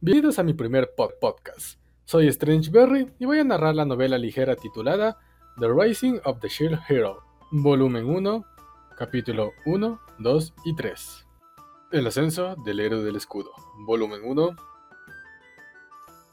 Bienvenidos a mi primer pod podcast. Soy Strange Berry y voy a narrar la novela ligera titulada The Rising of the Shield Hero, volumen 1, capítulo 1, 2 y 3. El ascenso del héroe del escudo, volumen 1,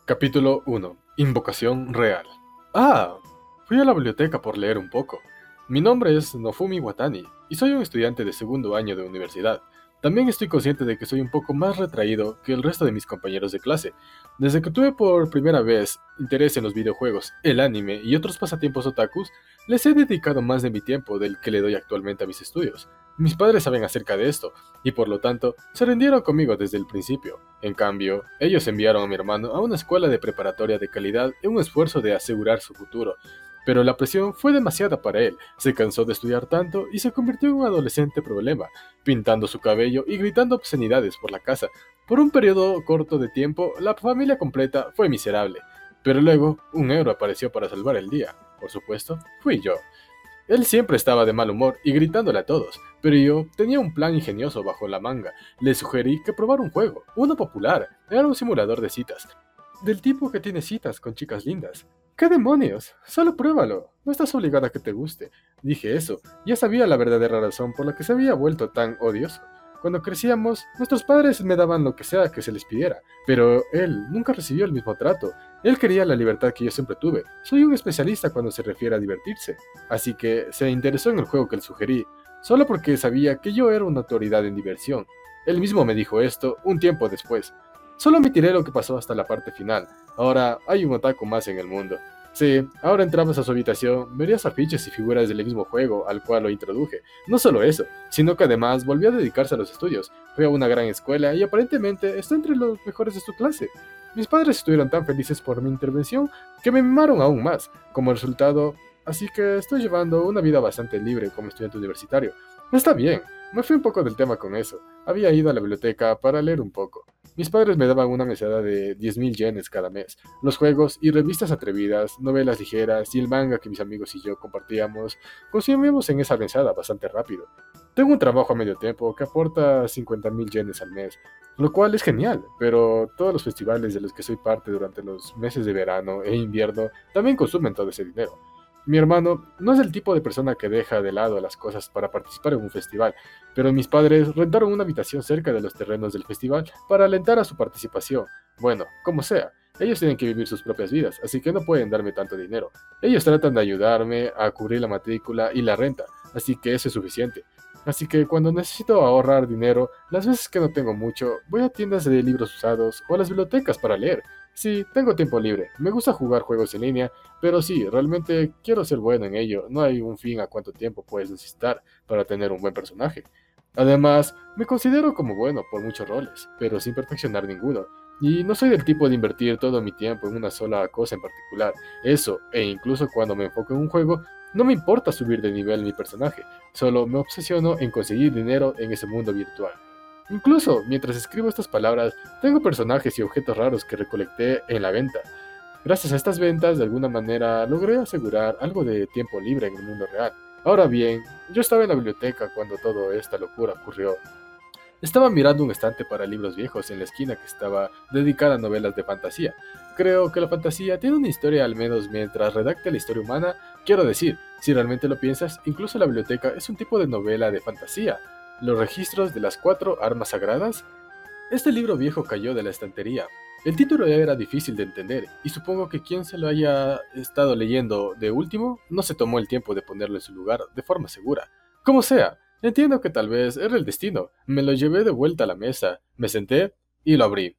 capítulo 1, Invocación real. Ah, fui a la biblioteca por leer un poco. Mi nombre es Nofumi Watani y soy un estudiante de segundo año de universidad. También estoy consciente de que soy un poco más retraído que el resto de mis compañeros de clase. Desde que tuve por primera vez interés en los videojuegos, el anime y otros pasatiempos otakus, les he dedicado más de mi tiempo del que le doy actualmente a mis estudios. Mis padres saben acerca de esto, y por lo tanto, se rindieron conmigo desde el principio. En cambio, ellos enviaron a mi hermano a una escuela de preparatoria de calidad en un esfuerzo de asegurar su futuro, pero la presión fue demasiada para él, se cansó de estudiar tanto y se convirtió en un adolescente problema, pintando su cabello y gritando obscenidades por la casa. Por un periodo corto de tiempo, la familia completa fue miserable, pero luego un euro apareció para salvar el día. Por supuesto, fui yo. Él siempre estaba de mal humor y gritándole a todos, pero yo tenía un plan ingenioso bajo la manga. Le sugerí que probara un juego, uno popular, era un simulador de citas, del tipo que tiene citas con chicas lindas. ¿Qué demonios? Solo pruébalo. No estás obligada a que te guste. Dije eso. Ya sabía la verdadera razón por la que se había vuelto tan odioso. Cuando crecíamos, nuestros padres me daban lo que sea que se les pidiera, pero él nunca recibió el mismo trato. Él quería la libertad que yo siempre tuve. Soy un especialista cuando se refiere a divertirse. Así que se interesó en el juego que le sugerí, solo porque sabía que yo era una autoridad en diversión. Él mismo me dijo esto un tiempo después. Solo omitiré lo que pasó hasta la parte final. Ahora hay un otaku más en el mundo. Sí, ahora entramos a su habitación, verías afiches y figuras del mismo juego al cual lo introduje. No solo eso, sino que además volvió a dedicarse a los estudios. Fue a una gran escuela y aparentemente está entre los mejores de su clase. Mis padres estuvieron tan felices por mi intervención que me mimaron aún más. Como resultado, así que estoy llevando una vida bastante libre como estudiante universitario. Está bien, me fui un poco del tema con eso. Había ido a la biblioteca para leer un poco. Mis padres me daban una mesada de 10.000 yenes cada mes. Los juegos y revistas atrevidas, novelas ligeras y el manga que mis amigos y yo compartíamos, consumíamos en esa mesada bastante rápido. Tengo un trabajo a medio tiempo que aporta 50.000 yenes al mes, lo cual es genial, pero todos los festivales de los que soy parte durante los meses de verano e invierno también consumen todo ese dinero. Mi hermano no es el tipo de persona que deja de lado las cosas para participar en un festival, pero mis padres rentaron una habitación cerca de los terrenos del festival para alentar a su participación. Bueno, como sea, ellos tienen que vivir sus propias vidas, así que no pueden darme tanto dinero. Ellos tratan de ayudarme a cubrir la matrícula y la renta, así que eso es suficiente. Así que cuando necesito ahorrar dinero, las veces que no tengo mucho, voy a tiendas de libros usados o a las bibliotecas para leer. Sí, tengo tiempo libre. Me gusta jugar juegos en línea, pero sí, realmente quiero ser bueno en ello. No hay un fin a cuánto tiempo puedes necesitar para tener un buen personaje. Además, me considero como bueno por muchos roles, pero sin perfeccionar ninguno. Y no soy del tipo de invertir todo mi tiempo en una sola cosa en particular. Eso, e incluso cuando me enfoco en un juego, no me importa subir de nivel mi personaje, solo me obsesiono en conseguir dinero en ese mundo virtual. Incluso mientras escribo estas palabras, tengo personajes y objetos raros que recolecté en la venta. Gracias a estas ventas, de alguna manera, logré asegurar algo de tiempo libre en el mundo real. Ahora bien, yo estaba en la biblioteca cuando toda esta locura ocurrió. Estaba mirando un estante para libros viejos en la esquina que estaba dedicada a novelas de fantasía. Creo que la fantasía tiene una historia al menos mientras redacte la historia humana. Quiero decir, si realmente lo piensas, incluso la biblioteca es un tipo de novela de fantasía. Los registros de las cuatro armas sagradas. Este libro viejo cayó de la estantería. El título era difícil de entender, y supongo que quien se lo haya estado leyendo de último no se tomó el tiempo de ponerlo en su lugar de forma segura. Como sea, entiendo que tal vez era el destino. Me lo llevé de vuelta a la mesa, me senté y lo abrí.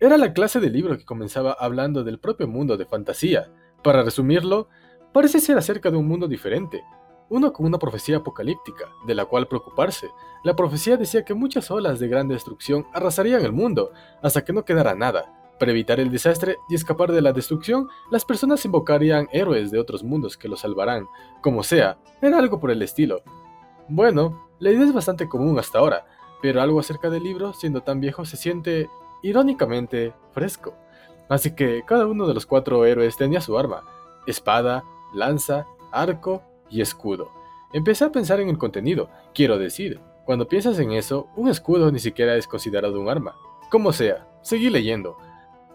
Era la clase de libro que comenzaba hablando del propio mundo de fantasía. Para resumirlo, parece ser acerca de un mundo diferente, uno con una profecía apocalíptica, de la cual preocuparse. La profecía decía que muchas olas de gran destrucción arrasarían el mundo, hasta que no quedara nada. Para evitar el desastre y escapar de la destrucción, las personas invocarían héroes de otros mundos que los salvarán. Como sea, era algo por el estilo. Bueno, la idea es bastante común hasta ahora, pero algo acerca del libro, siendo tan viejo, se siente, irónicamente, fresco. Así que cada uno de los cuatro héroes tenía su arma, espada, lanza, arco y escudo. Empecé a pensar en el contenido, quiero decir, cuando piensas en eso, un escudo ni siquiera es considerado un arma. Como sea, seguí leyendo.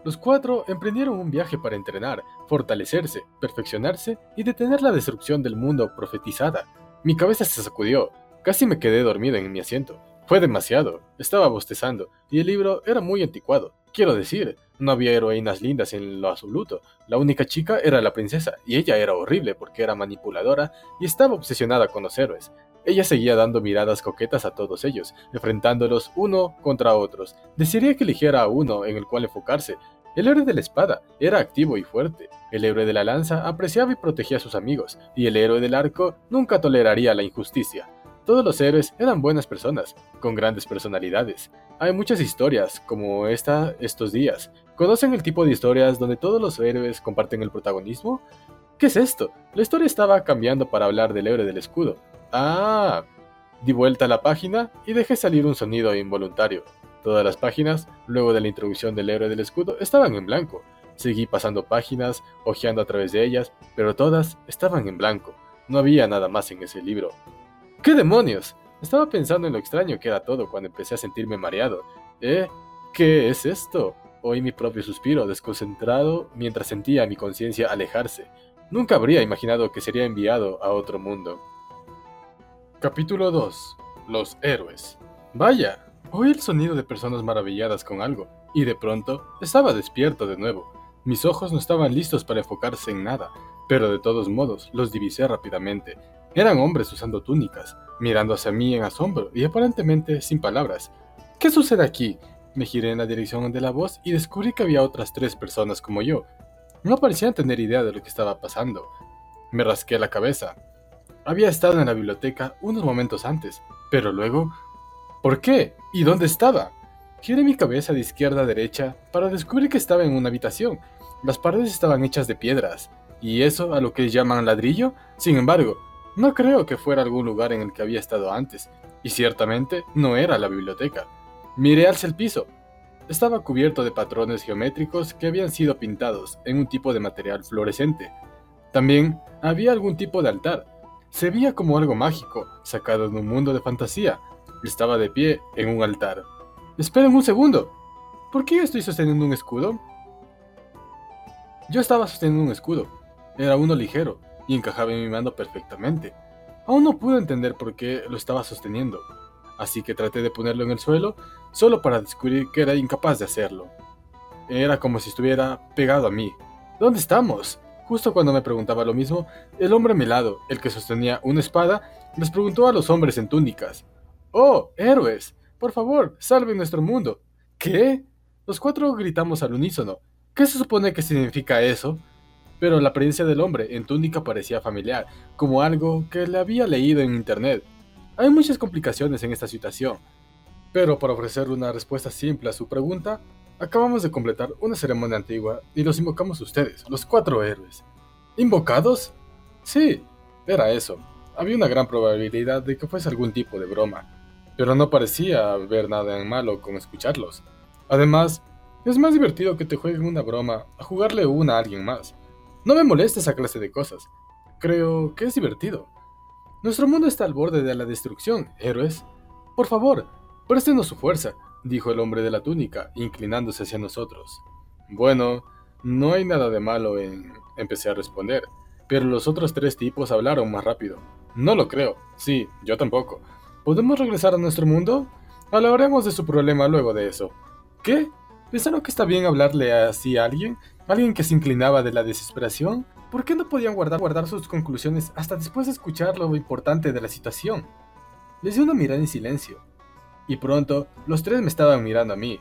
Los cuatro emprendieron un viaje para entrenar, fortalecerse, perfeccionarse y detener la destrucción del mundo profetizada. Mi cabeza se sacudió, casi me quedé dormido en mi asiento. Fue demasiado, estaba bostezando, y el libro era muy anticuado. Quiero decir, no había heroínas lindas en lo absoluto. La única chica era la princesa, y ella era horrible porque era manipuladora y estaba obsesionada con los héroes. Ella seguía dando miradas coquetas a todos ellos, enfrentándolos uno contra otros. Desearía que eligiera a uno en el cual enfocarse. El héroe de la espada era activo y fuerte. El héroe de la lanza apreciaba y protegía a sus amigos, y el héroe del arco nunca toleraría la injusticia. Todos los héroes eran buenas personas, con grandes personalidades. Hay muchas historias, como esta estos días. ¿Conocen el tipo de historias donde todos los héroes comparten el protagonismo? ¿Qué es esto? La historia estaba cambiando para hablar del héroe del escudo. Ah, di vuelta a la página y dejé salir un sonido involuntario. Todas las páginas, luego de la introducción del héroe del escudo, estaban en blanco. Seguí pasando páginas, hojeando a través de ellas, pero todas estaban en blanco. No había nada más en ese libro. ¿Qué demonios? Estaba pensando en lo extraño que era todo cuando empecé a sentirme mareado. ¿Eh? ¿Qué es esto? Oí mi propio suspiro, desconcentrado, mientras sentía mi conciencia alejarse. Nunca habría imaginado que sería enviado a otro mundo. Capítulo 2. Los héroes. Vaya, oí el sonido de personas maravilladas con algo, y de pronto estaba despierto de nuevo. Mis ojos no estaban listos para enfocarse en nada, pero de todos modos los divisé rápidamente. Eran hombres usando túnicas, mirando hacia mí en asombro y aparentemente sin palabras. ¿Qué sucede aquí? Me giré en la dirección de la voz y descubrí que había otras tres personas como yo. No parecían tener idea de lo que estaba pasando. Me rasqué la cabeza. Había estado en la biblioteca unos momentos antes, pero luego... ¿Por qué? ¿Y dónde estaba? Giré mi cabeza de izquierda a derecha para descubrir que estaba en una habitación. Las paredes estaban hechas de piedras. ¿Y eso a lo que llaman ladrillo? Sin embargo, no creo que fuera algún lugar en el que había estado antes, y ciertamente no era la biblioteca. Miré hacia el piso. Estaba cubierto de patrones geométricos que habían sido pintados en un tipo de material fluorescente. También había algún tipo de altar. Se veía como algo mágico, sacado de un mundo de fantasía. Estaba de pie en un altar. Esperen un segundo. ¿Por qué yo estoy sosteniendo un escudo? Yo estaba sosteniendo un escudo. Era uno ligero, y encajaba en mi mano perfectamente. Aún no pude entender por qué lo estaba sosteniendo, así que traté de ponerlo en el suelo solo para descubrir que era incapaz de hacerlo. Era como si estuviera pegado a mí. ¿Dónde estamos? Justo cuando me preguntaba lo mismo, el hombre a mi lado, el que sostenía una espada, les preguntó a los hombres en túnicas. ¡Oh, héroes! Por favor, salven nuestro mundo. ¿Qué? Los cuatro gritamos al unísono. ¿Qué se supone que significa eso? Pero la apariencia del hombre en túnica parecía familiar, como algo que le había leído en internet. Hay muchas complicaciones en esta situación, pero para ofrecer una respuesta simple a su pregunta, acabamos de completar una ceremonia antigua y los invocamos ustedes, los cuatro héroes. ¿Invocados? Sí, era eso. Había una gran probabilidad de que fuese algún tipo de broma, pero no parecía haber nada en malo con escucharlos. Además, es más divertido que te jueguen una broma a jugarle una a alguien más. No me molesta esa clase de cosas. Creo que es divertido. Nuestro mundo está al borde de la destrucción, héroes. Por favor, préstenos su fuerza, dijo el hombre de la túnica, inclinándose hacia nosotros. Bueno, no hay nada de malo en... empecé a responder, pero los otros tres tipos hablaron más rápido. No lo creo. Sí, yo tampoco. ¿Podemos regresar a nuestro mundo? Hablaremos de su problema luego de eso. ¿Qué? ¿Pensaron que está bien hablarle así a alguien? ¿Alguien que se inclinaba de la desesperación? ¿Por qué no podían guardar, guardar sus conclusiones hasta después de escuchar lo importante de la situación? Les di una mirada en silencio. Y pronto, los tres me estaban mirando a mí.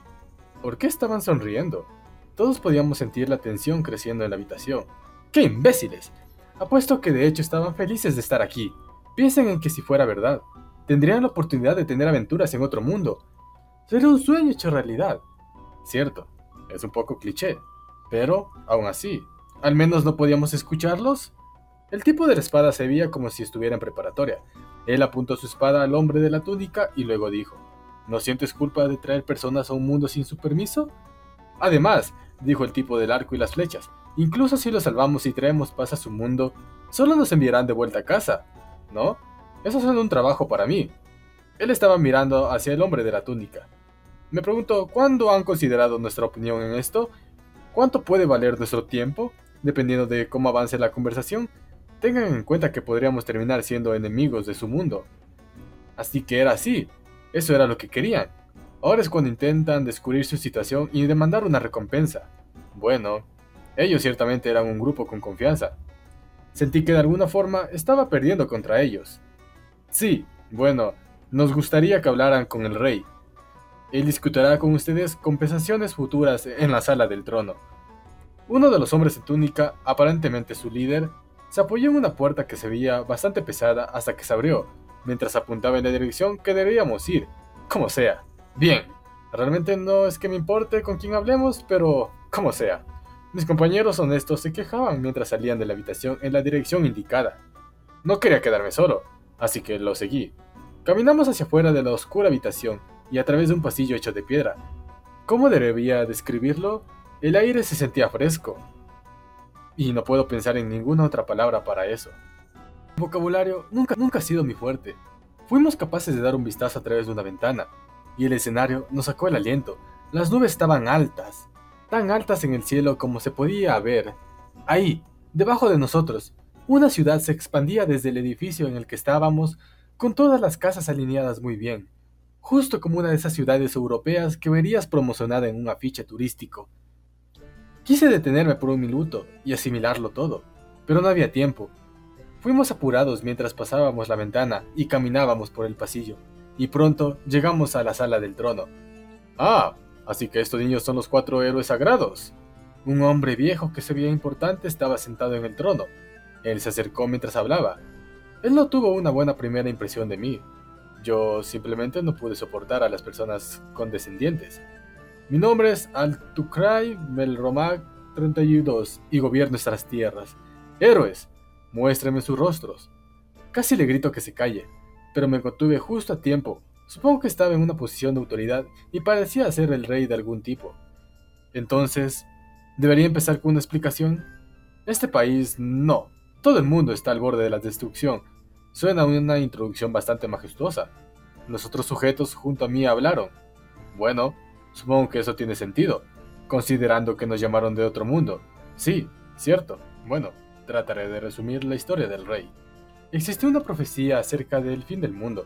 ¿Por qué estaban sonriendo? Todos podíamos sentir la tensión creciendo en la habitación. ¡Qué imbéciles! Apuesto que de hecho estaban felices de estar aquí. Piensen en que si fuera verdad, tendrían la oportunidad de tener aventuras en otro mundo. Sería un sueño hecho realidad. Cierto, es un poco cliché, pero, aún así, ¿al menos no podíamos escucharlos? El tipo de la espada se veía como si estuviera en preparatoria. Él apuntó su espada al hombre de la túnica y luego dijo, ¿No sientes culpa de traer personas a un mundo sin su permiso? Además, dijo el tipo del arco y las flechas, incluso si los salvamos y traemos paz a su mundo, solo nos enviarán de vuelta a casa, ¿no? Eso es un trabajo para mí. Él estaba mirando hacia el hombre de la túnica. Me pregunto, ¿cuándo han considerado nuestra opinión en esto? ¿Cuánto puede valer nuestro tiempo? Dependiendo de cómo avance la conversación, tengan en cuenta que podríamos terminar siendo enemigos de su mundo. Así que era así, eso era lo que querían. Ahora es cuando intentan descubrir su situación y demandar una recompensa. Bueno, ellos ciertamente eran un grupo con confianza. Sentí que de alguna forma estaba perdiendo contra ellos. Sí, bueno, nos gustaría que hablaran con el rey. Él discutirá con ustedes compensaciones futuras en la sala del trono. Uno de los hombres en túnica, aparentemente su líder, se apoyó en una puerta que se veía bastante pesada hasta que se abrió, mientras apuntaba en la dirección que deberíamos ir, como sea. Bien, realmente no es que me importe con quién hablemos, pero como sea. Mis compañeros honestos se quejaban mientras salían de la habitación en la dirección indicada. No quería quedarme solo, así que lo seguí. Caminamos hacia afuera de la oscura habitación y a través de un pasillo hecho de piedra. ¿Cómo debería describirlo? El aire se sentía fresco. Y no puedo pensar en ninguna otra palabra para eso. Vocabulario nunca, nunca ha sido mi fuerte. Fuimos capaces de dar un vistazo a través de una ventana, y el escenario nos sacó el aliento. Las nubes estaban altas, tan altas en el cielo como se podía ver. Ahí, debajo de nosotros, una ciudad se expandía desde el edificio en el que estábamos, con todas las casas alineadas muy bien, justo como una de esas ciudades europeas que verías promocionada en un afiche turístico. Quise detenerme por un minuto y asimilarlo todo, pero no había tiempo. Fuimos apurados mientras pasábamos la ventana y caminábamos por el pasillo, y pronto llegamos a la sala del trono. Ah, así que estos niños son los cuatro héroes sagrados. Un hombre viejo que se veía importante estaba sentado en el trono. Él se acercó mientras hablaba. Él no tuvo una buena primera impresión de mí. Yo simplemente no pude soportar a las personas condescendientes. Mi nombre es Altukray Melromag 32 y gobierno estas tierras. Héroes, muéstrenme sus rostros. Casi le grito que se calle, pero me contuve justo a tiempo. Supongo que estaba en una posición de autoridad y parecía ser el rey de algún tipo. Entonces, ¿debería empezar con una explicación? Este país no. Todo el mundo está al borde de la destrucción. Suena una introducción bastante majestuosa. Los otros sujetos junto a mí hablaron. Bueno, Supongo que eso tiene sentido, considerando que nos llamaron de otro mundo. Sí, cierto. Bueno, trataré de resumir la historia del rey. Existió una profecía acerca del fin del mundo.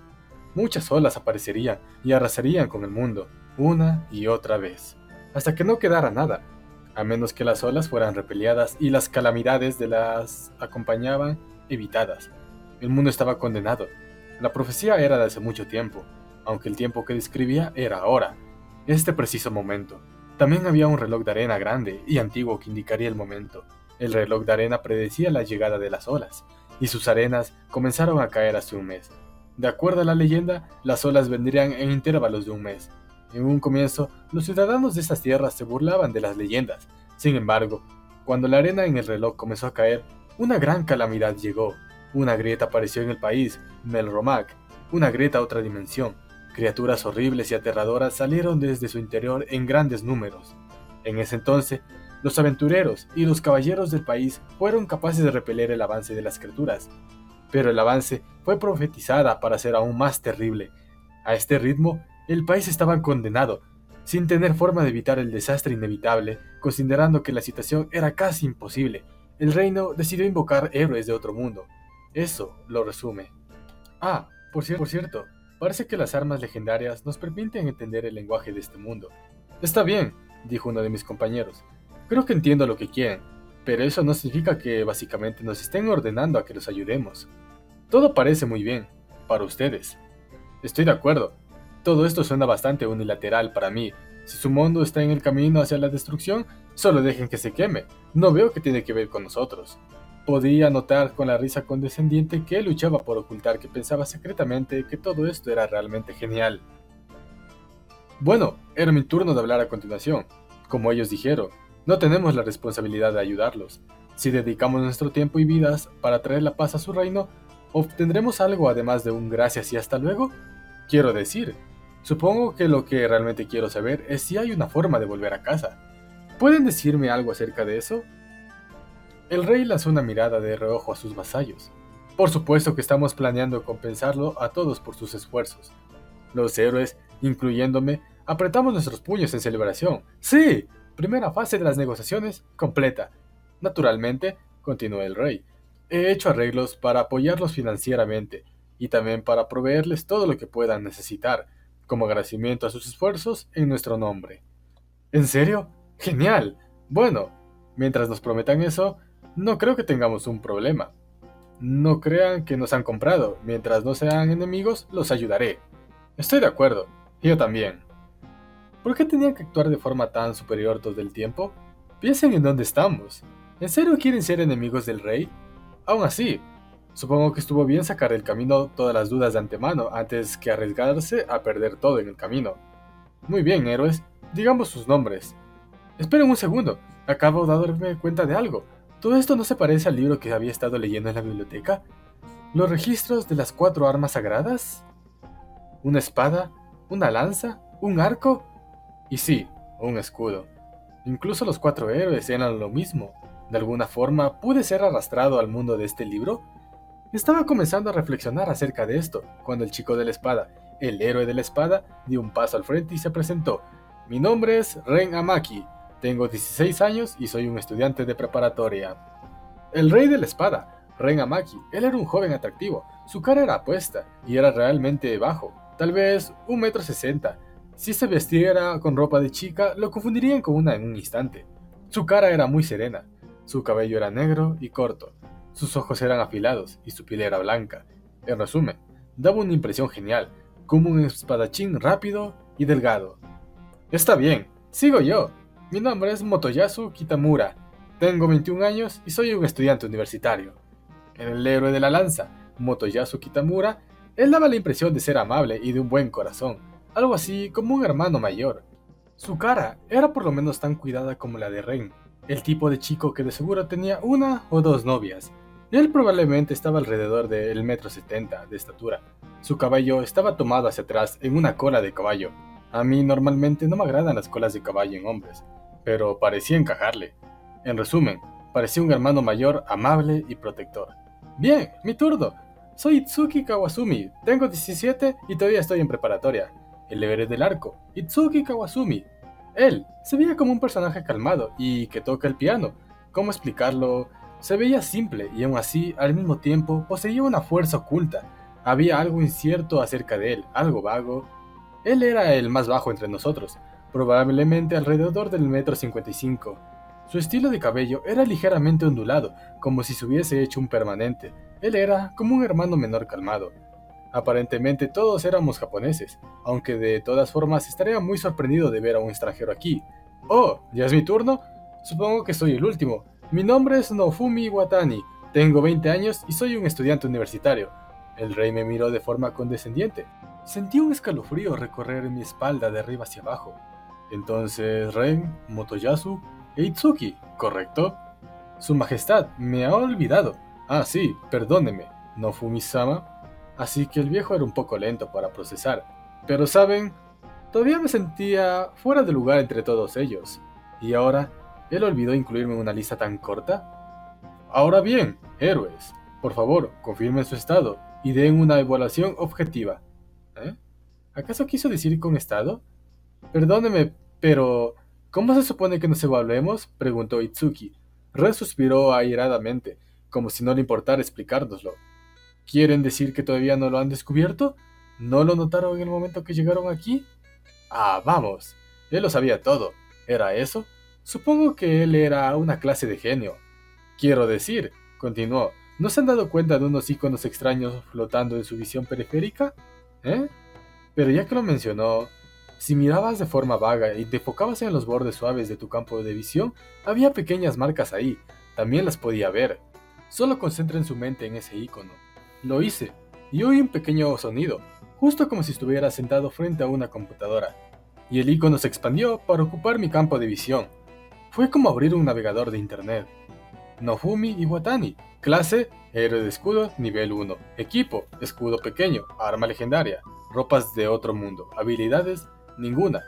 Muchas olas aparecerían y arrasarían con el mundo, una y otra vez, hasta que no quedara nada, a menos que las olas fueran repeliadas y las calamidades de las acompañaban evitadas. El mundo estaba condenado. La profecía era de hace mucho tiempo, aunque el tiempo que describía era ahora, este preciso momento. También había un reloj de arena grande y antiguo que indicaría el momento. El reloj de arena predecía la llegada de las olas, y sus arenas comenzaron a caer hace un mes. De acuerdo a la leyenda, las olas vendrían en intervalos de un mes. En un comienzo, los ciudadanos de estas tierras se burlaban de las leyendas. Sin embargo, cuando la arena en el reloj comenzó a caer, una gran calamidad llegó. Una grieta apareció en el país, Melromac, una grieta a otra dimensión, Criaturas horribles y aterradoras salieron desde su interior en grandes números. En ese entonces, los aventureros y los caballeros del país fueron capaces de repeler el avance de las criaturas, pero el avance fue profetizada para ser aún más terrible. A este ritmo, el país estaba condenado, sin tener forma de evitar el desastre inevitable, considerando que la situación era casi imposible. El reino decidió invocar héroes de otro mundo. Eso lo resume. Ah, por, por cierto, Parece que las armas legendarias nos permiten entender el lenguaje de este mundo. Está bien, dijo uno de mis compañeros. Creo que entiendo lo que quieren, pero eso no significa que básicamente nos estén ordenando a que los ayudemos. Todo parece muy bien, para ustedes. Estoy de acuerdo. Todo esto suena bastante unilateral para mí. Si su mundo está en el camino hacia la destrucción, solo dejen que se queme. No veo que tiene que ver con nosotros. Podía notar con la risa condescendiente que luchaba por ocultar que pensaba secretamente que todo esto era realmente genial. Bueno, era mi turno de hablar a continuación. Como ellos dijeron, no tenemos la responsabilidad de ayudarlos. Si dedicamos nuestro tiempo y vidas para traer la paz a su reino, ¿obtendremos algo además de un gracias y hasta luego? Quiero decir, supongo que lo que realmente quiero saber es si hay una forma de volver a casa. ¿Pueden decirme algo acerca de eso? El rey lanzó una mirada de reojo a sus vasallos. Por supuesto que estamos planeando compensarlo a todos por sus esfuerzos. Los héroes incluyéndome, apretamos nuestros puños en celebración. Sí, primera fase de las negociaciones completa. Naturalmente, continuó el rey, he hecho arreglos para apoyarlos financieramente y también para proveerles todo lo que puedan necesitar, como agradecimiento a sus esfuerzos en nuestro nombre. ¿En serio? Genial. Bueno, mientras nos prometan eso, no creo que tengamos un problema. No crean que nos han comprado. Mientras no sean enemigos, los ayudaré. Estoy de acuerdo. Yo también. ¿Por qué tenían que actuar de forma tan superior todo el tiempo? Piensen en dónde estamos. ¿En serio quieren ser enemigos del rey? Aún así, supongo que estuvo bien sacar del camino todas las dudas de antemano antes que arriesgarse a perder todo en el camino. Muy bien, héroes. Digamos sus nombres. Esperen un segundo. Acabo de darme cuenta de algo. ¿Todo esto no se parece al libro que había estado leyendo en la biblioteca? ¿Los registros de las cuatro armas sagradas? ¿Una espada? ¿Una lanza? ¿Un arco? Y sí, un escudo. Incluso los cuatro héroes eran lo mismo. De alguna forma, ¿pude ser arrastrado al mundo de este libro? Estaba comenzando a reflexionar acerca de esto, cuando el chico de la espada, el héroe de la espada, dio un paso al frente y se presentó. Mi nombre es Ren Amaki, tengo 16 años y soy un estudiante de preparatoria. El rey de la espada, Ren Amaki, él era un joven atractivo, su cara era apuesta y era realmente bajo, tal vez un metro sesenta. Si se vestiera con ropa de chica, lo confundirían con una en un instante. Su cara era muy serena, su cabello era negro y corto, sus ojos eran afilados y su piel era blanca. En resumen, daba una impresión genial, como un espadachín rápido y delgado. Está bien, sigo yo, mi nombre es Motoyasu Kitamura. Tengo 21 años y soy un estudiante universitario. El héroe de la lanza, Motoyasu Kitamura, él daba la impresión de ser amable y de un buen corazón, algo así como un hermano mayor. Su cara era por lo menos tan cuidada como la de Ren, el tipo de chico que de seguro tenía una o dos novias. Él probablemente estaba alrededor del metro setenta de estatura. Su cabello estaba tomado hacia atrás en una cola de caballo. A mí normalmente no me agradan las colas de caballo en hombres, pero parecía encajarle. En resumen, parecía un hermano mayor amable y protector. Bien, mi turno. Soy Itsuki Kawasumi, tengo 17 y todavía estoy en preparatoria. El deber del arco, Itsuki Kawasumi. Él se veía como un personaje calmado y que toca el piano. ¿Cómo explicarlo? Se veía simple y aún así, al mismo tiempo, poseía una fuerza oculta. Había algo incierto acerca de él, algo vago. Él era el más bajo entre nosotros, probablemente alrededor del metro 55. Su estilo de cabello era ligeramente ondulado, como si se hubiese hecho un permanente. Él era como un hermano menor calmado. Aparentemente todos éramos japoneses, aunque de todas formas estaría muy sorprendido de ver a un extranjero aquí. Oh, ¿ya es mi turno? Supongo que soy el último. Mi nombre es Nofumi Watani, tengo 20 años y soy un estudiante universitario. El rey me miró de forma condescendiente. Sentí un escalofrío recorrer mi espalda de arriba hacia abajo. Entonces Ren, Motoyasu e Itsuki, ¿correcto? Su Majestad, me ha olvidado. Ah, sí, perdóneme, no Fumi-sama. Así que el viejo era un poco lento para procesar. Pero saben, todavía me sentía fuera de lugar entre todos ellos. Y ahora, ¿él olvidó incluirme en una lista tan corta? Ahora bien, héroes, por favor, confirmen su estado y den una evaluación objetiva. ¿Eh? ¿Acaso quiso decir con estado? Perdóneme, pero ¿cómo se supone que nos evaluemos? preguntó Itsuki. Ren suspiró airadamente, como si no le importara explicárnoslo. ¿Quieren decir que todavía no lo han descubierto? ¿No lo notaron en el momento que llegaron aquí? Ah, vamos. Él lo sabía todo. ¿Era eso? Supongo que él era una clase de genio. Quiero decir, continuó, ¿no se han dado cuenta de unos iconos extraños flotando en su visión periférica? ¿Eh? Pero ya que lo mencionó, si mirabas de forma vaga y te enfocabas en los bordes suaves de tu campo de visión, había pequeñas marcas ahí, también las podía ver. Solo concentra en su mente en ese icono. Lo hice, y oí un pequeño sonido, justo como si estuviera sentado frente a una computadora. Y el icono se expandió para ocupar mi campo de visión. Fue como abrir un navegador de internet. Nofumi Iwatani, clase, héroe de escudo, nivel 1, equipo, escudo pequeño, arma legendaria, ropas de otro mundo, habilidades, Ninguna.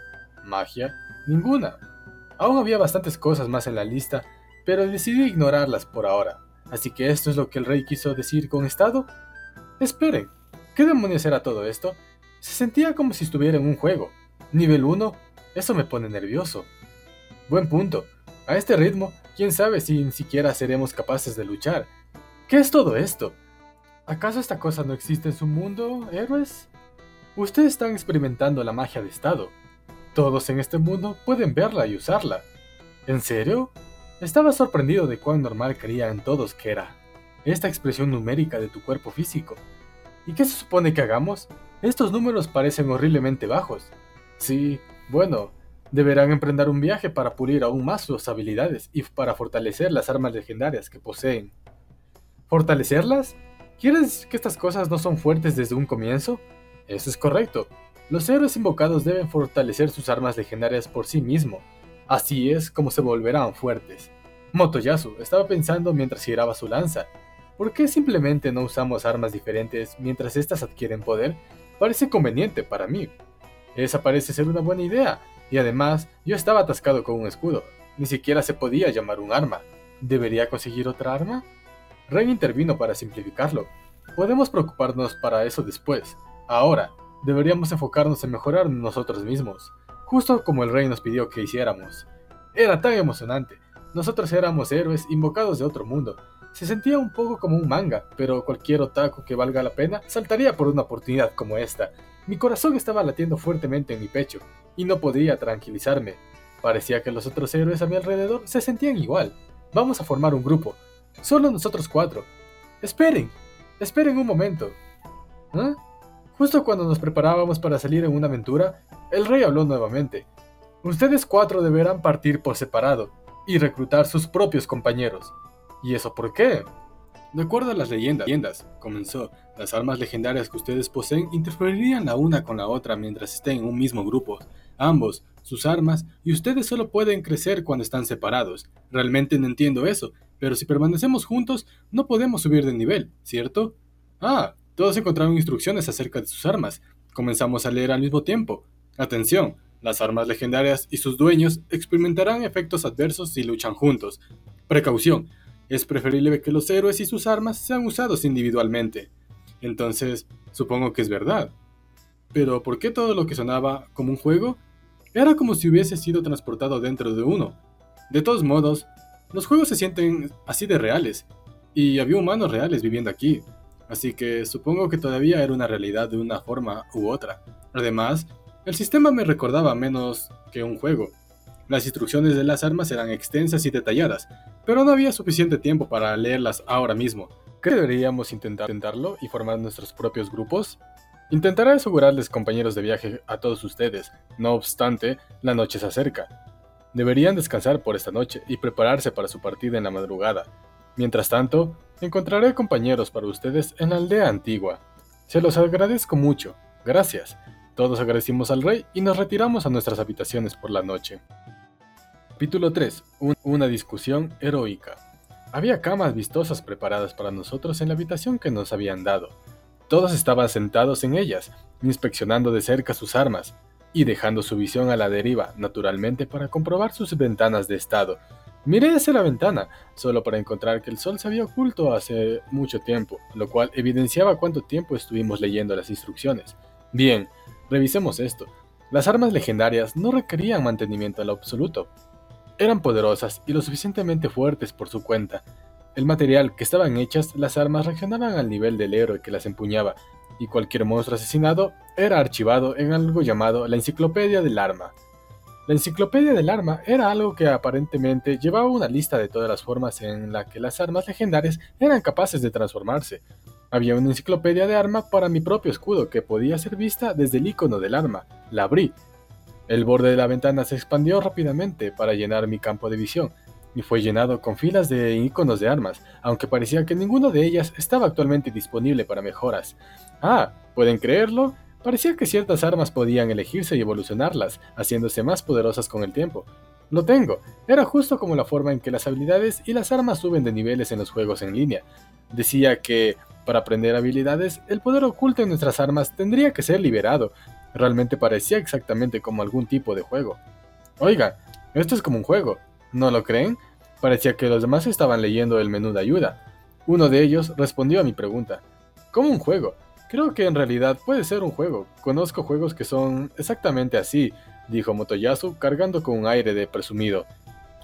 Magia. Ninguna. Aún había bastantes cosas más en la lista, pero decidí ignorarlas por ahora. Así que esto es lo que el rey quiso decir con estado. Esperen, ¿qué demonios era todo esto? Se sentía como si estuviera en un juego. Nivel 1, eso me pone nervioso. Buen punto. A este ritmo, quién sabe si ni siquiera seremos capaces de luchar. ¿Qué es todo esto? ¿Acaso esta cosa no existe en su mundo, héroes? Ustedes están experimentando la magia de estado. Todos en este mundo pueden verla y usarla. ¿En serio? Estaba sorprendido de cuán normal creían todos que era esta expresión numérica de tu cuerpo físico. ¿Y qué se supone que hagamos? Estos números parecen horriblemente bajos. Sí, bueno, deberán emprender un viaje para pulir aún más sus habilidades y para fortalecer las armas legendarias que poseen. ¿Fortalecerlas? ¿Quieres que estas cosas no son fuertes desde un comienzo? Eso es correcto. Los héroes invocados deben fortalecer sus armas legendarias por sí mismos. Así es como se volverán fuertes. Motoyasu estaba pensando mientras giraba su lanza. ¿Por qué simplemente no usamos armas diferentes mientras éstas adquieren poder? Parece conveniente para mí. Esa parece ser una buena idea, y además yo estaba atascado con un escudo. Ni siquiera se podía llamar un arma. ¿Debería conseguir otra arma? Ren intervino para simplificarlo. Podemos preocuparnos para eso después. Ahora, deberíamos enfocarnos en mejorar nosotros mismos, justo como el rey nos pidió que hiciéramos. Era tan emocionante. Nosotros éramos héroes invocados de otro mundo. Se sentía un poco como un manga, pero cualquier otaku que valga la pena saltaría por una oportunidad como esta. Mi corazón estaba latiendo fuertemente en mi pecho, y no podía tranquilizarme. Parecía que los otros héroes a mi alrededor se sentían igual. Vamos a formar un grupo. Solo nosotros cuatro. Esperen, esperen un momento. ¿Eh? Justo cuando nos preparábamos para salir en una aventura, el rey habló nuevamente. Ustedes cuatro deberán partir por separado y reclutar sus propios compañeros. ¿Y eso por qué? De acuerdo a las leyendas, comenzó, las armas legendarias que ustedes poseen interferirían la una con la otra mientras estén en un mismo grupo. Ambos, sus armas, y ustedes solo pueden crecer cuando están separados. Realmente no entiendo eso, pero si permanecemos juntos, no podemos subir de nivel, ¿cierto? Ah, todos encontraron instrucciones acerca de sus armas. Comenzamos a leer al mismo tiempo. Atención, las armas legendarias y sus dueños experimentarán efectos adversos si luchan juntos. Precaución, es preferible que los héroes y sus armas sean usados individualmente. Entonces, supongo que es verdad. Pero, ¿por qué todo lo que sonaba como un juego? Era como si hubiese sido transportado dentro de uno. De todos modos, los juegos se sienten así de reales, y había humanos reales viviendo aquí, así que supongo que todavía era una realidad de una forma u otra. Además, el sistema me recordaba menos que un juego, las instrucciones de las armas eran extensas y detalladas, pero no había suficiente tiempo para leerlas ahora mismo. ¿Qué deberíamos intentar intentarlo y formar nuestros propios grupos? Intentaré asegurarles compañeros de viaje a todos ustedes, no obstante, la noche se acerca. Deberían descansar por esta noche y prepararse para su partida en la madrugada. Mientras tanto, encontraré compañeros para ustedes en la aldea antigua. Se los agradezco mucho. Gracias. Todos agradecimos al rey y nos retiramos a nuestras habitaciones por la noche. Capítulo 3. una discusión heroica. Había camas vistosas preparadas para nosotros en la habitación que nos habían dado. Todos estaban sentados en ellas, inspeccionando de cerca sus armas, y dejando su visión a la deriva, naturalmente para comprobar sus ventanas de estado. Miré hacia la ventana, solo para encontrar que el sol se había oculto hace mucho tiempo, lo cual evidenciaba cuánto tiempo estuvimos leyendo las instrucciones. Bien, revisemos esto. Las armas legendarias no requerían mantenimiento al absoluto, eran poderosas y lo suficientemente fuertes por su cuenta. El material que estaban hechas, las armas reaccionaban al nivel del héroe que las empuñaba, y cualquier monstruo asesinado era archivado en algo llamado la Enciclopedia del Arma. La Enciclopedia del Arma era algo que aparentemente llevaba una lista de todas las formas en la que las armas legendarias eran capaces de transformarse. Había una enciclopedia de arma para mi propio escudo que podía ser vista desde el icono del arma. La abrí el borde de la ventana se expandió rápidamente para llenar mi campo de visión, y fue llenado con filas de iconos de armas, aunque parecía que ninguno de ellas estaba actualmente disponible para mejoras. Ah, ¿pueden creerlo? Parecía que ciertas armas podían elegirse y evolucionarlas, haciéndose más poderosas con el tiempo. Lo tengo, era justo como la forma en que las habilidades y las armas suben de niveles en los juegos en línea. Decía que, para aprender habilidades, el poder oculto en nuestras armas tendría que ser liberado, Realmente parecía exactamente como algún tipo de juego. Oiga, esto es como un juego, ¿no lo creen? Parecía que los demás estaban leyendo el menú de ayuda. Uno de ellos respondió a mi pregunta. ¿Cómo un juego? Creo que en realidad puede ser un juego. Conozco juegos que son exactamente así, dijo Motoyasu cargando con un aire de presumido.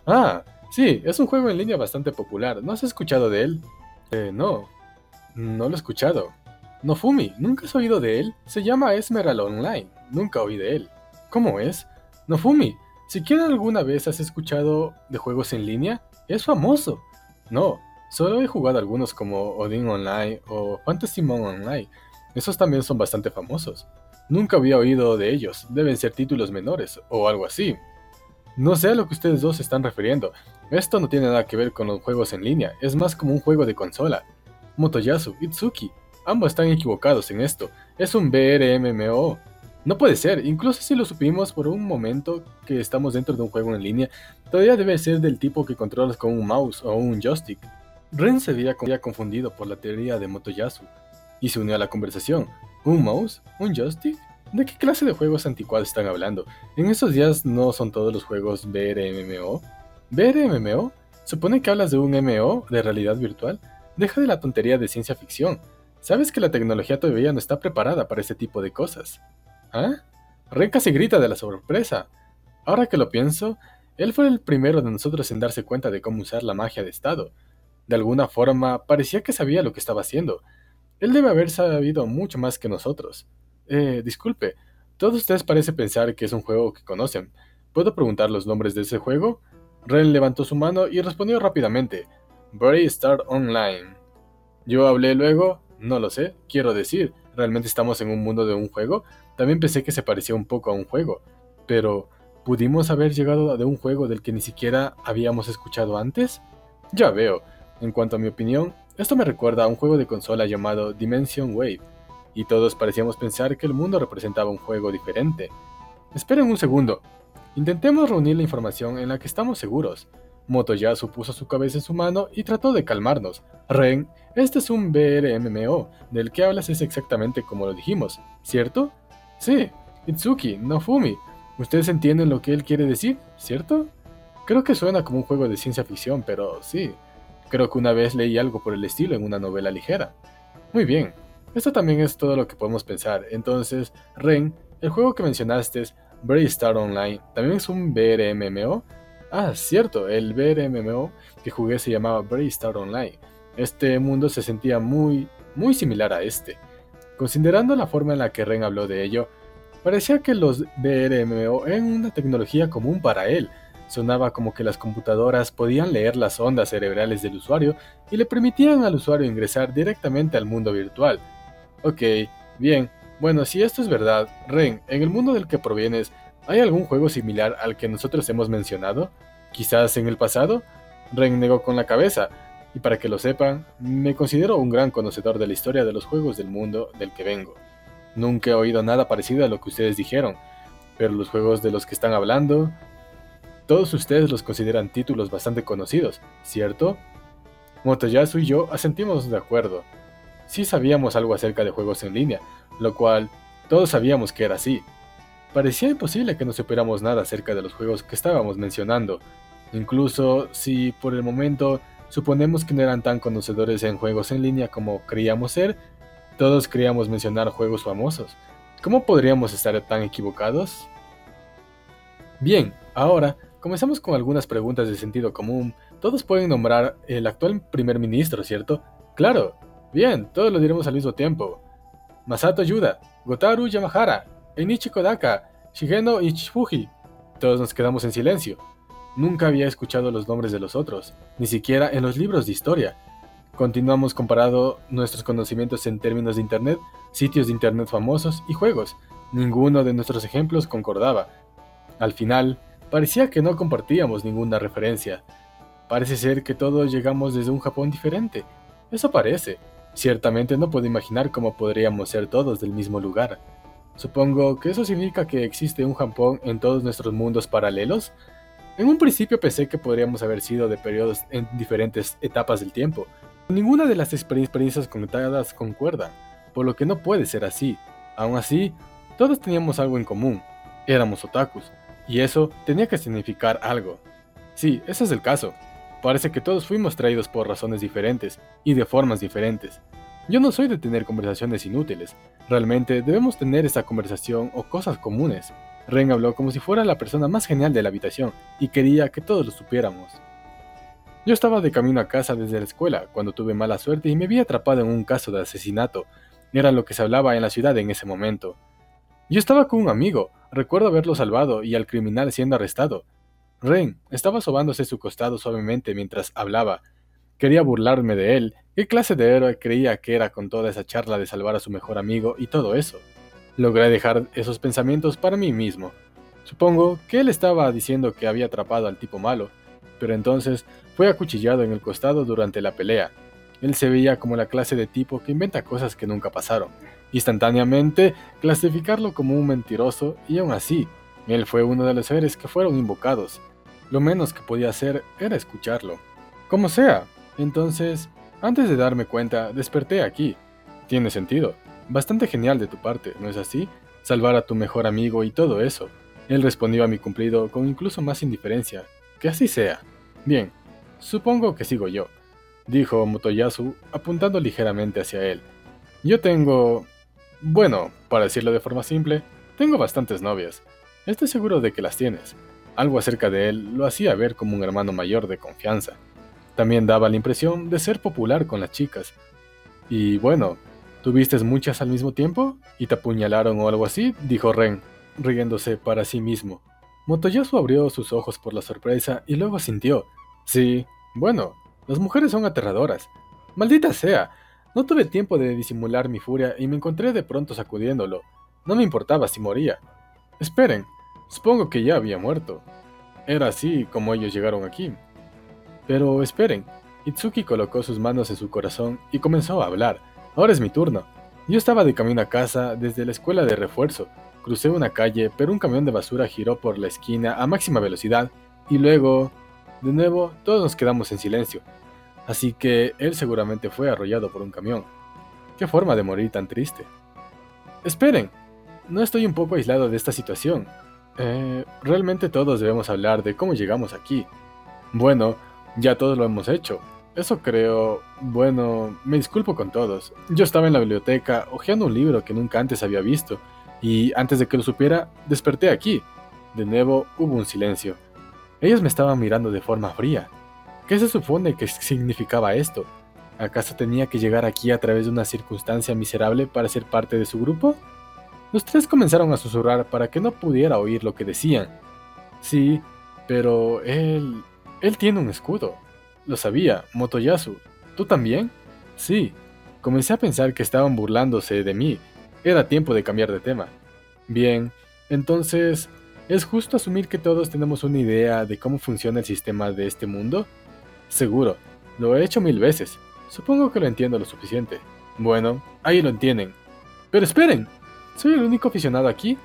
Ah, sí, es un juego en línea bastante popular. ¿No has escuchado de él? Eh, no. No lo he escuchado. Nofumi, ¿nunca has oído de él? Se llama Esmeralda Online. Nunca oí de él. ¿Cómo es? Nofumi, ¿siquiera alguna vez has escuchado de juegos en línea? Es famoso. No, solo he jugado algunos como Odin Online o Fantasy Mon Online. Esos también son bastante famosos. Nunca había oído de ellos, deben ser títulos menores o algo así. No sé a lo que ustedes dos están refiriendo. Esto no tiene nada que ver con los juegos en línea, es más como un juego de consola. Motoyasu, Itsuki, ambos están equivocados en esto. Es un BRMMO. No puede ser, incluso si lo supimos por un momento que estamos dentro de un juego en línea, todavía debe ser del tipo que controlas con un mouse o un joystick. Ren se había confundido por la teoría de Motoyasu y se unió a la conversación. ¿Un mouse? ¿Un joystick? ¿De qué clase de juegos anticuados están hablando? En esos días no son todos los juegos BRMMO. ¿BRMMO? ¿Supone que hablas de un MMO de realidad virtual? Deja de la tontería de ciencia ficción. Sabes que la tecnología todavía no está preparada para este tipo de cosas. ¿Ah? Ren casi grita de la sorpresa. Ahora que lo pienso, él fue el primero de nosotros en darse cuenta de cómo usar la magia de estado. De alguna forma, parecía que sabía lo que estaba haciendo. Él debe haber sabido mucho más que nosotros. Eh, disculpe, todos ustedes parecen pensar que es un juego que conocen. ¿Puedo preguntar los nombres de ese juego? Ren levantó su mano y respondió rápidamente. Brave Star Online. Yo hablé luego, no lo sé, quiero decir, ¿realmente estamos en un mundo de un juego? También pensé que se parecía un poco a un juego, pero ¿pudimos haber llegado de un juego del que ni siquiera habíamos escuchado antes? Ya veo, en cuanto a mi opinión, esto me recuerda a un juego de consola llamado Dimension Wave, y todos parecíamos pensar que el mundo representaba un juego diferente. Esperen un segundo. Intentemos reunir la información en la que estamos seguros. Motoyasu puso su cabeza en su mano y trató de calmarnos. Ren, este es un BRMMO, del que hablas es exactamente como lo dijimos, ¿cierto? Sí, Itsuki, Nofumi. ¿Ustedes entienden lo que él quiere decir, cierto? Creo que suena como un juego de ciencia ficción, pero sí, Creo que una vez leí algo por el estilo en una novela ligera. Muy bien, esto también es todo lo que podemos pensar. Entonces, Ren, el juego que mencionaste es Brave Star Online, ¿también es un BRMMO? Ah, cierto, el BRMMO que jugué se llamaba Brave Star Online. Este mundo se sentía muy, muy similar a este. Considerando la forma en la que Ren habló de ello, parecía que los BRMMO eran una tecnología común para él, Sonaba como que las computadoras podían leer las ondas cerebrales del usuario y le permitían al usuario ingresar directamente al mundo virtual. Ok, bien, bueno, si esto es verdad, Ren, en el mundo del que provienes, ¿hay algún juego similar al que nosotros hemos mencionado? ¿Quizás en el pasado? Ren negó con la cabeza, y para que lo sepan, me considero un gran conocedor de la historia de los juegos del mundo del que vengo. Nunca he oído nada parecido a lo que ustedes dijeron, pero los juegos de los que están hablando todos ustedes los consideran títulos bastante conocidos, ¿cierto? Motoyasu y yo asentimos de acuerdo. Sí sabíamos algo acerca de juegos en línea, lo cual todos sabíamos que era así. Parecía imposible que no supiéramos nada acerca de los juegos que estábamos mencionando, incluso si por el momento suponemos que no eran tan conocedores en juegos en línea como creíamos ser, todos creíamos mencionar juegos famosos. ¿Cómo podríamos estar tan equivocados? Bien, ahora Comenzamos con algunas preguntas de sentido común. Todos pueden nombrar el actual primer ministro, ¿cierto? Claro. Bien, todos lo diremos al mismo tiempo. Masato Yuda, Gotaru Yamahara, Enichi Kodaka, Shigeno Ichifuji. Todos nos quedamos en silencio. Nunca había escuchado los nombres de los otros, ni siquiera en los libros de historia. Continuamos comparando nuestros conocimientos en términos de Internet, sitios de Internet famosos y juegos. Ninguno de nuestros ejemplos concordaba. Al final, Parecía que no compartíamos ninguna referencia. Parece ser que todos llegamos desde un Japón diferente. Eso parece. Ciertamente no puedo imaginar cómo podríamos ser todos del mismo lugar. Supongo que eso significa que existe un Japón en todos nuestros mundos paralelos. En un principio pensé que podríamos haber sido de periodos en diferentes etapas del tiempo. Ninguna de las experiencias conectadas concuerda, por lo que no puede ser así. Aún así, todos teníamos algo en común. Éramos otakus. Y eso tenía que significar algo. Sí, ese es el caso. Parece que todos fuimos traídos por razones diferentes y de formas diferentes. Yo no soy de tener conversaciones inútiles. Realmente debemos tener esa conversación o cosas comunes. Ren habló como si fuera la persona más genial de la habitación y quería que todos lo supiéramos. Yo estaba de camino a casa desde la escuela cuando tuve mala suerte y me vi atrapado en un caso de asesinato. Era lo que se hablaba en la ciudad en ese momento. Yo estaba con un amigo, recuerdo haberlo salvado y al criminal siendo arrestado. Ren estaba sobándose su costado suavemente mientras hablaba. Quería burlarme de él. ¿Qué clase de héroe creía que era con toda esa charla de salvar a su mejor amigo y todo eso? Logré dejar esos pensamientos para mí mismo. Supongo que él estaba diciendo que había atrapado al tipo malo, pero entonces fue acuchillado en el costado durante la pelea. Él se veía como la clase de tipo que inventa cosas que nunca pasaron. Instantáneamente, clasificarlo como un mentiroso y aún así, él fue uno de los seres que fueron invocados. Lo menos que podía hacer era escucharlo. Como sea, entonces, antes de darme cuenta, desperté aquí. Tiene sentido. Bastante genial de tu parte, ¿no es así? Salvar a tu mejor amigo y todo eso. Él respondió a mi cumplido con incluso más indiferencia. Que así sea. Bien, supongo que sigo yo, dijo Motoyasu apuntando ligeramente hacia él. Yo tengo... Bueno, para decirlo de forma simple, tengo bastantes novias. Estoy seguro de que las tienes. Algo acerca de él lo hacía ver como un hermano mayor de confianza. También daba la impresión de ser popular con las chicas. Y bueno, ¿tuviste muchas al mismo tiempo? ¿Y te apuñalaron o algo así? dijo Ren, riéndose para sí mismo. Motoyasu abrió sus ojos por la sorpresa y luego sintió. Sí, bueno, las mujeres son aterradoras. Maldita sea, no tuve tiempo de disimular mi furia y me encontré de pronto sacudiéndolo. No me importaba si moría. Esperen, Supongo que ya había muerto. Era así como ellos llegaron aquí. Pero esperen. Itsuki colocó sus manos en su corazón y comenzó a hablar. Ahora es mi turno. Yo estaba de camino a casa desde la escuela de refuerzo. Crucé una calle, pero un camión de basura giró por la esquina a máxima velocidad y luego, de nuevo, todos nos quedamos en silencio. Así que él seguramente fue arrollado por un camión. Qué forma de morir tan triste. Esperen, ¿no estoy un poco aislado de esta situación? Eh, realmente todos debemos hablar de cómo llegamos aquí. Bueno, ya todos lo hemos hecho. Eso creo... Bueno, me disculpo con todos. Yo estaba en la biblioteca hojeando un libro que nunca antes había visto, y antes de que lo supiera, desperté aquí. De nuevo hubo un silencio. Ellos me estaban mirando de forma fría. ¿Qué se supone que significaba esto? ¿Acaso tenía que llegar aquí a través de una circunstancia miserable para ser parte de su grupo? Los tres comenzaron a susurrar para que no pudiera oír lo que decían. Sí, pero él... Él tiene un escudo. Lo sabía, Motoyasu. ¿Tú también? Sí. Comencé a pensar que estaban burlándose de mí. Era tiempo de cambiar de tema. Bien, entonces, ¿es justo asumir que todos tenemos una idea de cómo funciona el sistema de este mundo? Seguro, lo he hecho mil veces. Supongo que lo entiendo lo suficiente. Bueno, ahí lo entienden. Pero esperen, ¿Soy el único aficionado aquí?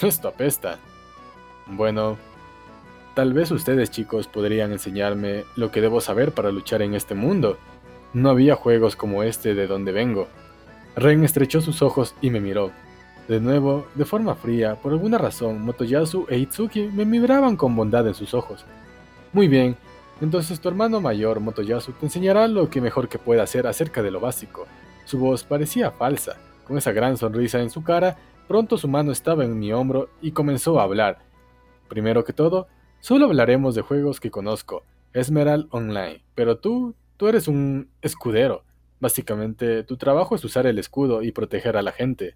Esto apesta. Bueno, tal vez ustedes chicos podrían enseñarme lo que debo saber para luchar en este mundo. No había juegos como este de donde vengo. Ren estrechó sus ojos y me miró. De nuevo, de forma fría, por alguna razón, Motoyasu e Itsuki me miraban con bondad en sus ojos. Muy bien, entonces tu hermano mayor, Motoyasu, te enseñará lo que mejor que pueda hacer acerca de lo básico. Su voz parecía falsa, con esa gran sonrisa en su cara, pronto su mano estaba en mi hombro y comenzó a hablar. Primero que todo, solo hablaremos de juegos que conozco, Esmerald Online, pero tú, tú eres un escudero. Básicamente, tu trabajo es usar el escudo y proteger a la gente.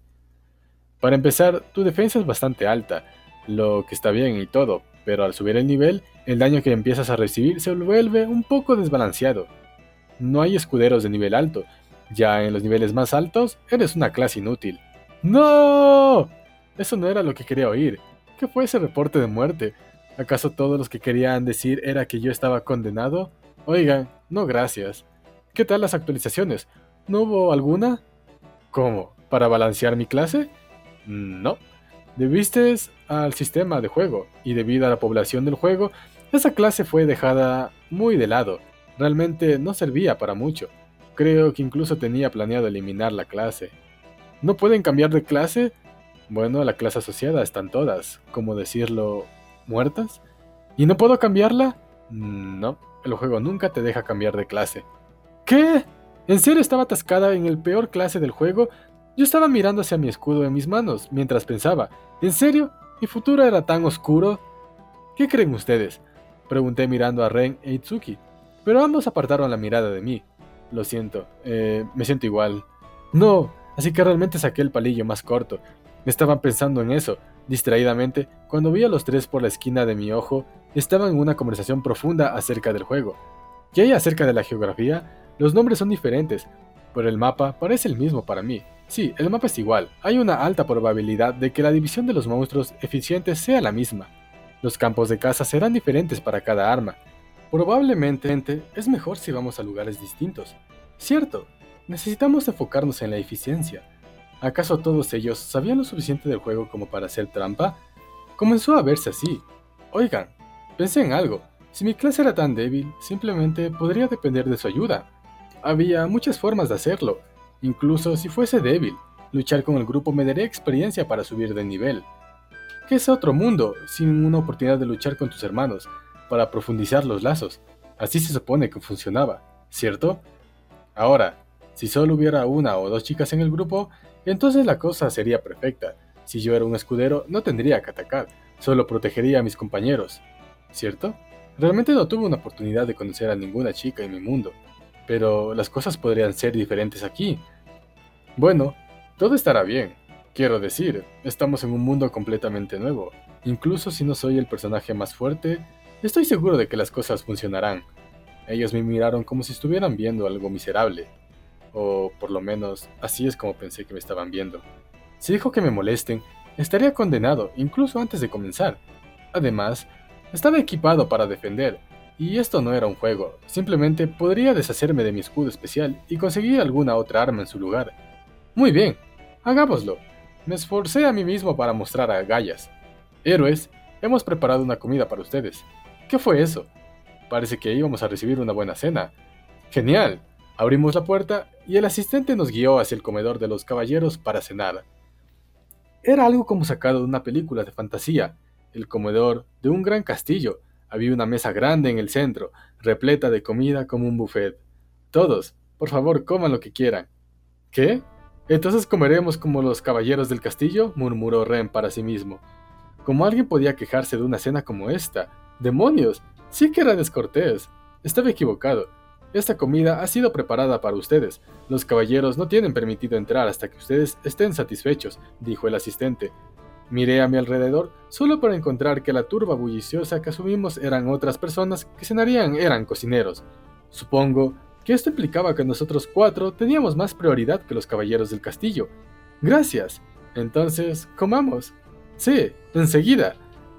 Para empezar, tu defensa es bastante alta, lo que está bien y todo, pero al subir el nivel, el daño que empiezas a recibir se vuelve un poco desbalanceado. No hay escuderos de nivel alto, ya en los niveles más altos, eres una clase inútil. ¡No! Eso no era lo que quería oír. ¿Qué fue ese reporte de muerte? ¿Acaso todos los que querían decir era que yo estaba condenado? Oigan, no gracias. ¿Qué tal las actualizaciones? ¿No hubo alguna? ¿Cómo? ¿Para balancear mi clase? No. Debiste al sistema de juego, y debido a la población del juego, esa clase fue dejada muy de lado. Realmente no servía para mucho. Creo que incluso tenía planeado eliminar la clase. ¿No pueden cambiar de clase? Bueno, la clase asociada están todas, como decirlo, muertas. ¿Y no puedo cambiarla? No, el juego nunca te deja cambiar de clase. ¿Qué? En serio estaba atascada en el peor clase del juego. Yo estaba mirando hacia mi escudo en mis manos mientras pensaba, ¿en serio? ¿Mi futuro era tan oscuro? ¿Qué creen ustedes? Pregunté mirando a Ren e Itsuki, pero ambos apartaron la mirada de mí. Lo siento, eh, me siento igual. No, así que realmente saqué el palillo más corto. Estaban pensando en eso, distraídamente, cuando vi a los tres por la esquina de mi ojo, estaban en una conversación profunda acerca del juego. ¿Qué hay acerca de la geografía? Los nombres son diferentes, pero el mapa parece el mismo para mí. Sí, el mapa es igual. Hay una alta probabilidad de que la división de los monstruos eficientes sea la misma. Los campos de caza serán diferentes para cada arma. Probablemente es mejor si vamos a lugares distintos. Cierto, necesitamos enfocarnos en la eficiencia. ¿Acaso todos ellos sabían lo suficiente del juego como para hacer trampa? Comenzó a verse así. Oigan, pensé en algo. Si mi clase era tan débil, simplemente podría depender de su ayuda. Había muchas formas de hacerlo. Incluso si fuese débil, luchar con el grupo me daría experiencia para subir de nivel. ¿Qué es otro mundo sin una oportunidad de luchar con tus hermanos para profundizar los lazos? Así se supone que funcionaba, ¿cierto? Ahora, si solo hubiera una o dos chicas en el grupo, entonces la cosa sería perfecta. Si yo era un escudero, no tendría que atacar, solo protegería a mis compañeros, ¿cierto? Realmente no tuve una oportunidad de conocer a ninguna chica en mi mundo, pero las cosas podrían ser diferentes aquí. Bueno, todo estará bien. Quiero decir, estamos en un mundo completamente nuevo. Incluso si no soy el personaje más fuerte, estoy seguro de que las cosas funcionarán. Ellos me miraron como si estuvieran viendo algo miserable. O por lo menos así es como pensé que me estaban viendo. Si dijo que me molesten, estaría condenado incluso antes de comenzar. Además, estaba equipado para defender, y esto no era un juego, simplemente podría deshacerme de mi escudo especial y conseguir alguna otra arma en su lugar. Muy bien, hagámoslo. Me esforcé a mí mismo para mostrar a Gallas. Héroes, hemos preparado una comida para ustedes. ¿Qué fue eso? Parece que íbamos a recibir una buena cena. Genial. Abrimos la puerta y el asistente nos guió hacia el comedor de los caballeros para cenar. Era algo como sacado de una película de fantasía, el comedor de un gran castillo, había una mesa grande en el centro, repleta de comida como un buffet. Todos, por favor, coman lo que quieran. ¿Qué? Entonces comeremos como los caballeros del castillo, murmuró Ren para sí mismo. ¿Cómo alguien podía quejarse de una cena como esta? ¡Demonios! Sí que era descortés. Estaba equivocado. Esta comida ha sido preparada para ustedes. Los caballeros no tienen permitido entrar hasta que ustedes estén satisfechos, dijo el asistente, Miré a mi alrededor solo para encontrar que la turba bulliciosa que asumimos eran otras personas que cenarían eran cocineros. Supongo que esto implicaba que nosotros cuatro teníamos más prioridad que los caballeros del castillo. Gracias. Entonces, comamos. Sí, enseguida.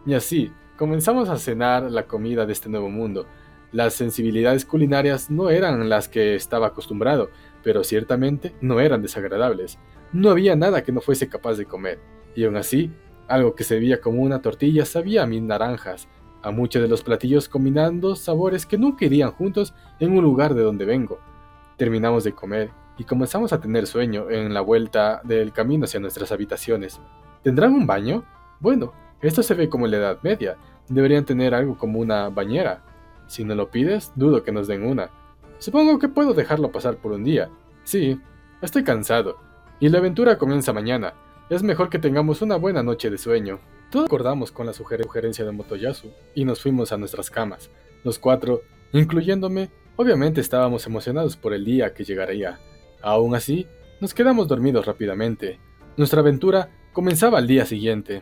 Y así, comenzamos a cenar la comida de este nuevo mundo. Las sensibilidades culinarias no eran las que estaba acostumbrado, pero ciertamente no eran desagradables. No había nada que no fuese capaz de comer. Y aún así, algo que se veía como una tortilla sabía a mis naranjas, a muchos de los platillos combinando sabores que nunca irían juntos en un lugar de donde vengo. Terminamos de comer y comenzamos a tener sueño en la vuelta del camino hacia nuestras habitaciones. ¿Tendrán un baño? Bueno, esto se ve como en la Edad Media. Deberían tener algo como una bañera. Si no lo pides, dudo que nos den una. Supongo que puedo dejarlo pasar por un día. Sí, estoy cansado. Y la aventura comienza mañana. Es mejor que tengamos una buena noche de sueño. Todos acordamos con la sugerencia de Motoyasu y nos fuimos a nuestras camas. Los cuatro, incluyéndome, obviamente estábamos emocionados por el día que llegaría. Aún así, nos quedamos dormidos rápidamente. Nuestra aventura comenzaba al día siguiente.